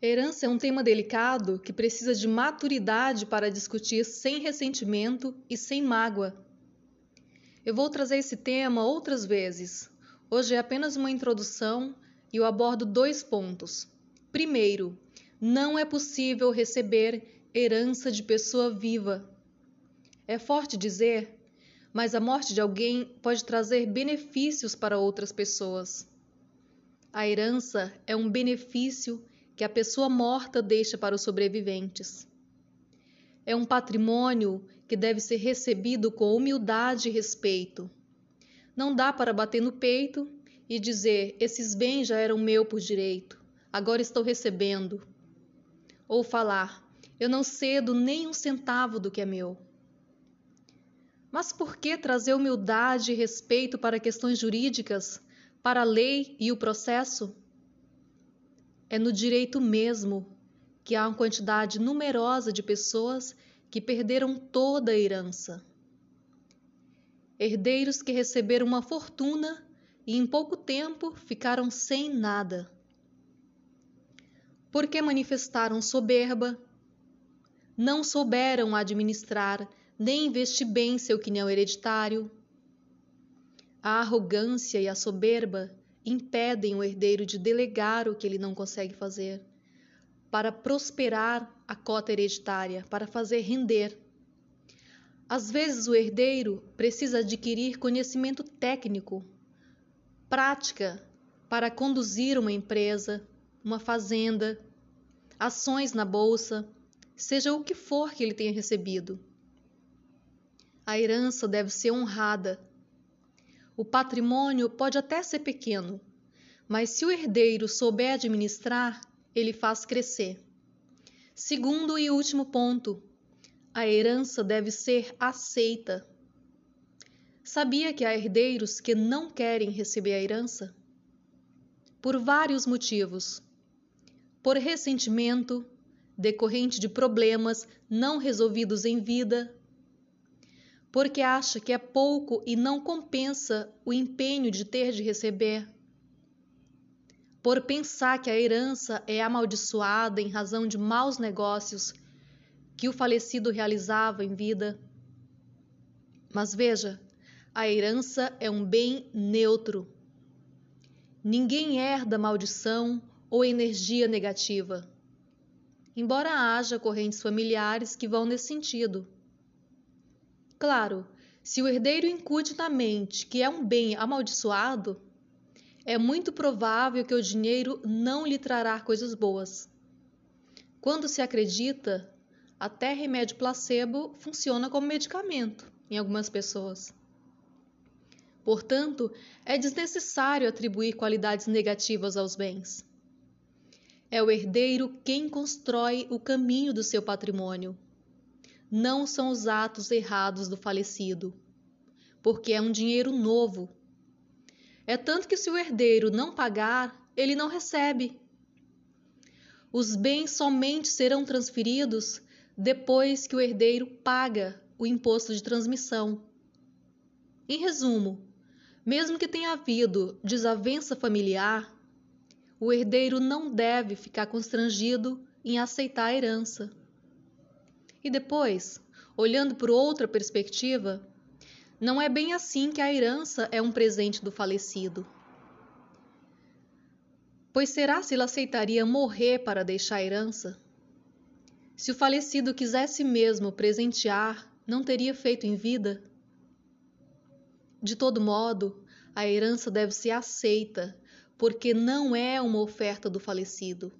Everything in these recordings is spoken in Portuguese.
Herança é um tema delicado que precisa de maturidade para discutir sem ressentimento e sem mágoa. Eu vou trazer esse tema outras vezes. Hoje é apenas uma introdução e eu abordo dois pontos. Primeiro, não é possível receber herança de pessoa viva. É forte dizer, mas a morte de alguém pode trazer benefícios para outras pessoas. A herança é um benefício que a pessoa morta deixa para os sobreviventes. É um patrimônio que deve ser recebido com humildade e respeito. Não dá para bater no peito e dizer: esses bens já eram meu por direito, agora estou recebendo. Ou falar: eu não cedo nem um centavo do que é meu. Mas por que trazer humildade e respeito para questões jurídicas, para a lei e o processo? É no direito mesmo que há uma quantidade numerosa de pessoas que perderam toda a herança. Herdeiros que receberam uma fortuna e em pouco tempo ficaram sem nada. Porque manifestaram soberba, não souberam administrar nem investir bem seu quinhão hereditário. A arrogância e a soberba impedem o herdeiro de delegar o que ele não consegue fazer, para prosperar a cota hereditária, para fazer render. Às vezes, o herdeiro precisa adquirir conhecimento técnico, prática para conduzir uma empresa, uma fazenda, ações na bolsa, seja o que for que ele tenha recebido. A herança deve ser honrada. O patrimônio pode até ser pequeno, mas se o herdeiro souber administrar, ele faz crescer. Segundo e último ponto, a herança deve ser aceita. Sabia que há herdeiros que não querem receber a herança? Por vários motivos. Por ressentimento, decorrente de problemas não resolvidos em vida, porque acha que é pouco e não compensa o empenho de ter de receber. Por pensar que a herança é amaldiçoada em razão de maus negócios que o falecido realizava em vida. Mas veja, a herança é um bem neutro. Ninguém herda maldição ou energia negativa. Embora haja correntes familiares que vão nesse sentido. Claro, se o herdeiro incute na mente que é um bem amaldiçoado, é muito provável que o dinheiro não lhe trará coisas boas. Quando se acredita, até remédio placebo funciona como medicamento em algumas pessoas. Portanto, é desnecessário atribuir qualidades negativas aos bens. É o herdeiro quem constrói o caminho do seu patrimônio não são os atos errados do falecido, porque é um dinheiro novo. É tanto que se o herdeiro não pagar, ele não recebe. Os bens somente serão transferidos depois que o herdeiro paga o imposto de transmissão. Em resumo, mesmo que tenha havido desavença familiar, o herdeiro não deve ficar constrangido em aceitar a herança. E depois, olhando por outra perspectiva, não é bem assim que a herança é um presente do falecido. Pois será se ele aceitaria morrer para deixar a herança? Se o falecido quisesse mesmo presentear, não teria feito em vida? De todo modo, a herança deve ser aceita, porque não é uma oferta do falecido.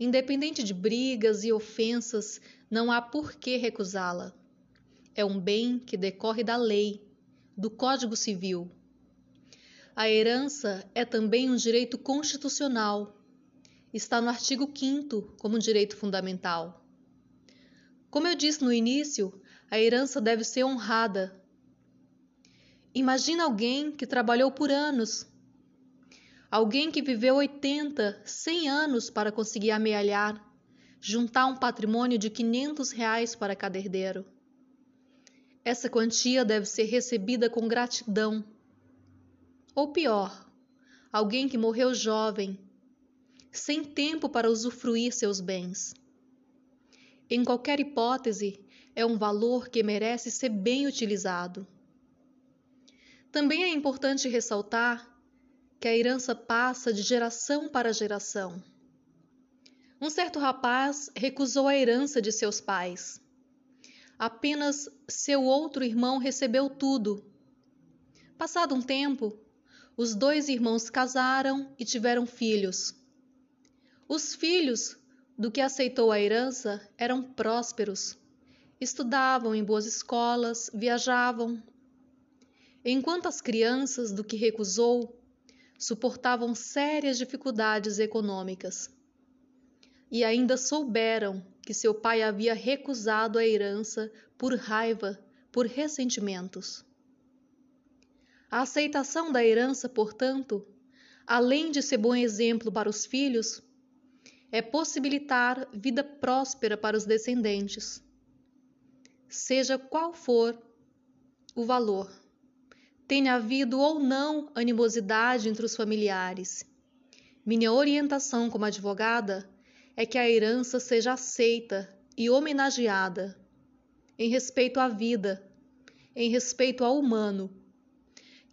Independente de brigas e ofensas, não há por que recusá-la. É um bem que decorre da lei, do Código Civil. A herança é também um direito constitucional. Está no artigo 5 como direito fundamental. Como eu disse no início, a herança deve ser honrada. Imagina alguém que trabalhou por anos, alguém que viveu 80, 100 anos para conseguir amealhar, juntar um patrimônio de 500 reais para cada herdeiro. Essa quantia deve ser recebida com gratidão. Ou pior, alguém que morreu jovem, sem tempo para usufruir seus bens. Em qualquer hipótese, é um valor que merece ser bem utilizado. Também é importante ressaltar que a herança passa de geração para geração. Um certo rapaz recusou a herança de seus pais. Apenas seu outro irmão recebeu tudo. Passado um tempo, os dois irmãos casaram e tiveram filhos. Os filhos do que aceitou a herança eram prósperos. Estudavam em boas escolas, viajavam. Enquanto as crianças do que recusou suportavam sérias dificuldades econômicas. E ainda souberam que seu pai havia recusado a herança por raiva, por ressentimentos. A aceitação da herança, portanto, além de ser bom exemplo para os filhos, é possibilitar vida próspera para os descendentes. Seja qual for o valor, tenha havido ou não animosidade entre os familiares. Minha orientação como advogada é que a herança seja aceita e homenageada em respeito à vida, em respeito ao humano.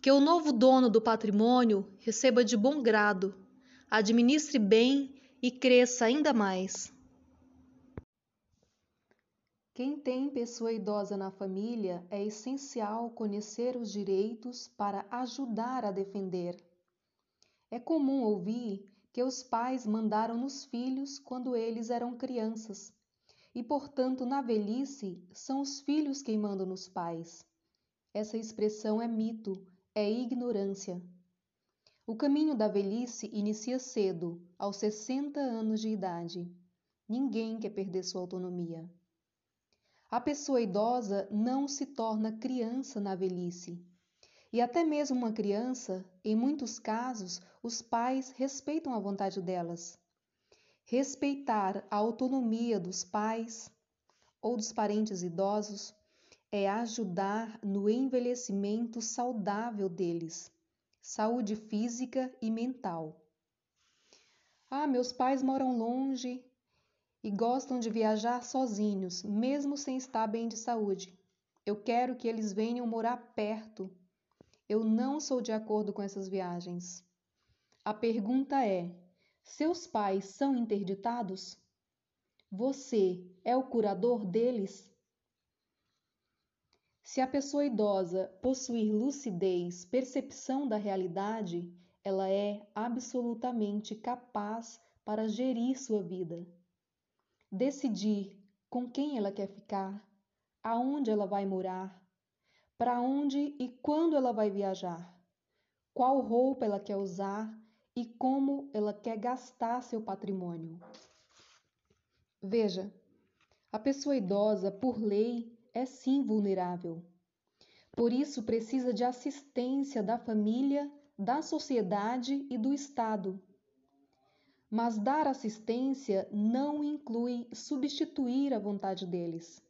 Que o novo dono do patrimônio receba de bom grado, administre bem e cresça ainda mais. Quem tem pessoa idosa na família é essencial conhecer os direitos para ajudar a defender. É comum ouvir que os pais mandaram nos filhos quando eles eram crianças, e portanto, na velhice, são os filhos quem mandam nos pais. Essa expressão é mito, é ignorância. O caminho da velhice inicia cedo, aos 60 anos de idade. Ninguém quer perder sua autonomia. A pessoa idosa não se torna criança na velhice. E até mesmo uma criança, em muitos casos, os pais respeitam a vontade delas. Respeitar a autonomia dos pais ou dos parentes idosos é ajudar no envelhecimento saudável deles saúde física e mental. Ah, meus pais moram longe e gostam de viajar sozinhos, mesmo sem estar bem de saúde. Eu quero que eles venham morar perto. Eu não sou de acordo com essas viagens. A pergunta é: seus pais são interditados? Você é o curador deles? Se a pessoa idosa possuir lucidez, percepção da realidade, ela é absolutamente capaz para gerir sua vida. Decidir com quem ela quer ficar, aonde ela vai morar, para onde e quando ela vai viajar, qual roupa ela quer usar e como ela quer gastar seu patrimônio. Veja, a pessoa idosa, por lei, é sim vulnerável. Por isso, precisa de assistência da família, da sociedade e do Estado. Mas dar assistência não inclui substituir a vontade deles.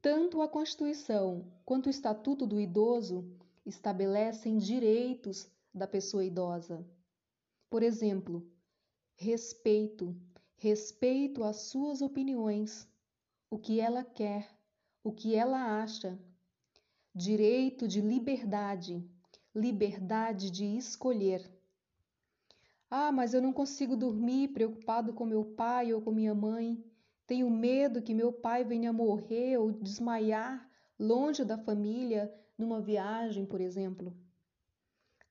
Tanto a Constituição quanto o Estatuto do Idoso estabelecem direitos da pessoa idosa. Por exemplo, respeito, respeito às suas opiniões, o que ela quer, o que ela acha. Direito de liberdade, liberdade de escolher. Ah, mas eu não consigo dormir preocupado com meu pai ou com minha mãe. Tenho medo que meu pai venha morrer ou desmaiar longe da família numa viagem, por exemplo.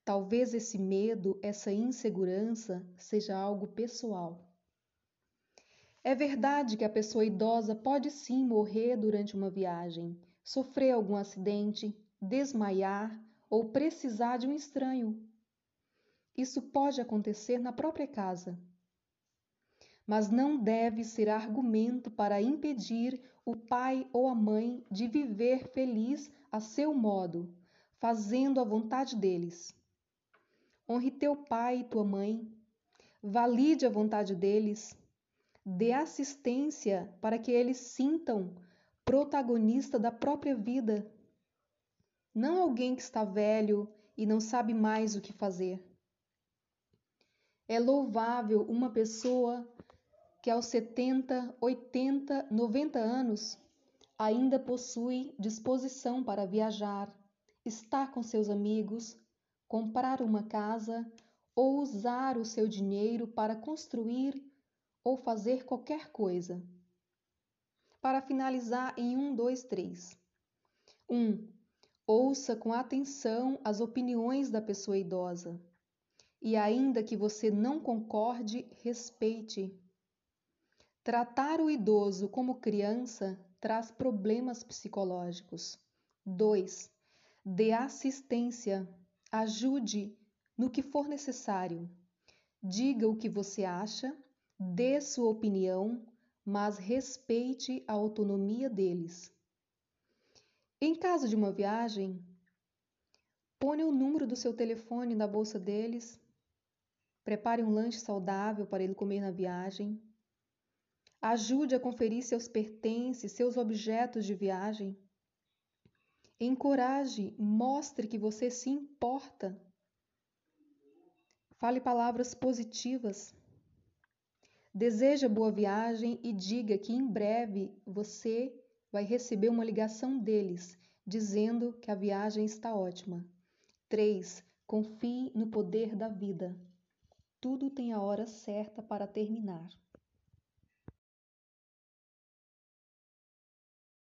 Talvez esse medo, essa insegurança seja algo pessoal. É verdade que a pessoa idosa pode sim morrer durante uma viagem, sofrer algum acidente, desmaiar ou precisar de um estranho. Isso pode acontecer na própria casa. Mas não deve ser argumento para impedir o pai ou a mãe de viver feliz a seu modo, fazendo a vontade deles. Honre teu pai e tua mãe, valide a vontade deles dê assistência para que eles sintam protagonista da própria vida, não alguém que está velho e não sabe mais o que fazer. É louvável uma pessoa que aos 70, 80, 90 anos ainda possui disposição para viajar, estar com seus amigos, comprar uma casa ou usar o seu dinheiro para construir ou fazer qualquer coisa. Para finalizar em um, dois, três. Um, ouça com atenção as opiniões da pessoa idosa. E ainda que você não concorde, respeite. Tratar o idoso como criança traz problemas psicológicos. 2. Dê assistência, ajude no que for necessário. Diga o que você acha, dê sua opinião, mas respeite a autonomia deles. Em caso de uma viagem, ponha o número do seu telefone na bolsa deles, prepare um lanche saudável para ele comer na viagem Ajude a conferir seus pertences, seus objetos de viagem. Encoraje, mostre que você se importa. Fale palavras positivas. Deseja boa viagem e diga que em breve você vai receber uma ligação deles dizendo que a viagem está ótima. 3. Confie no poder da vida. Tudo tem a hora certa para terminar.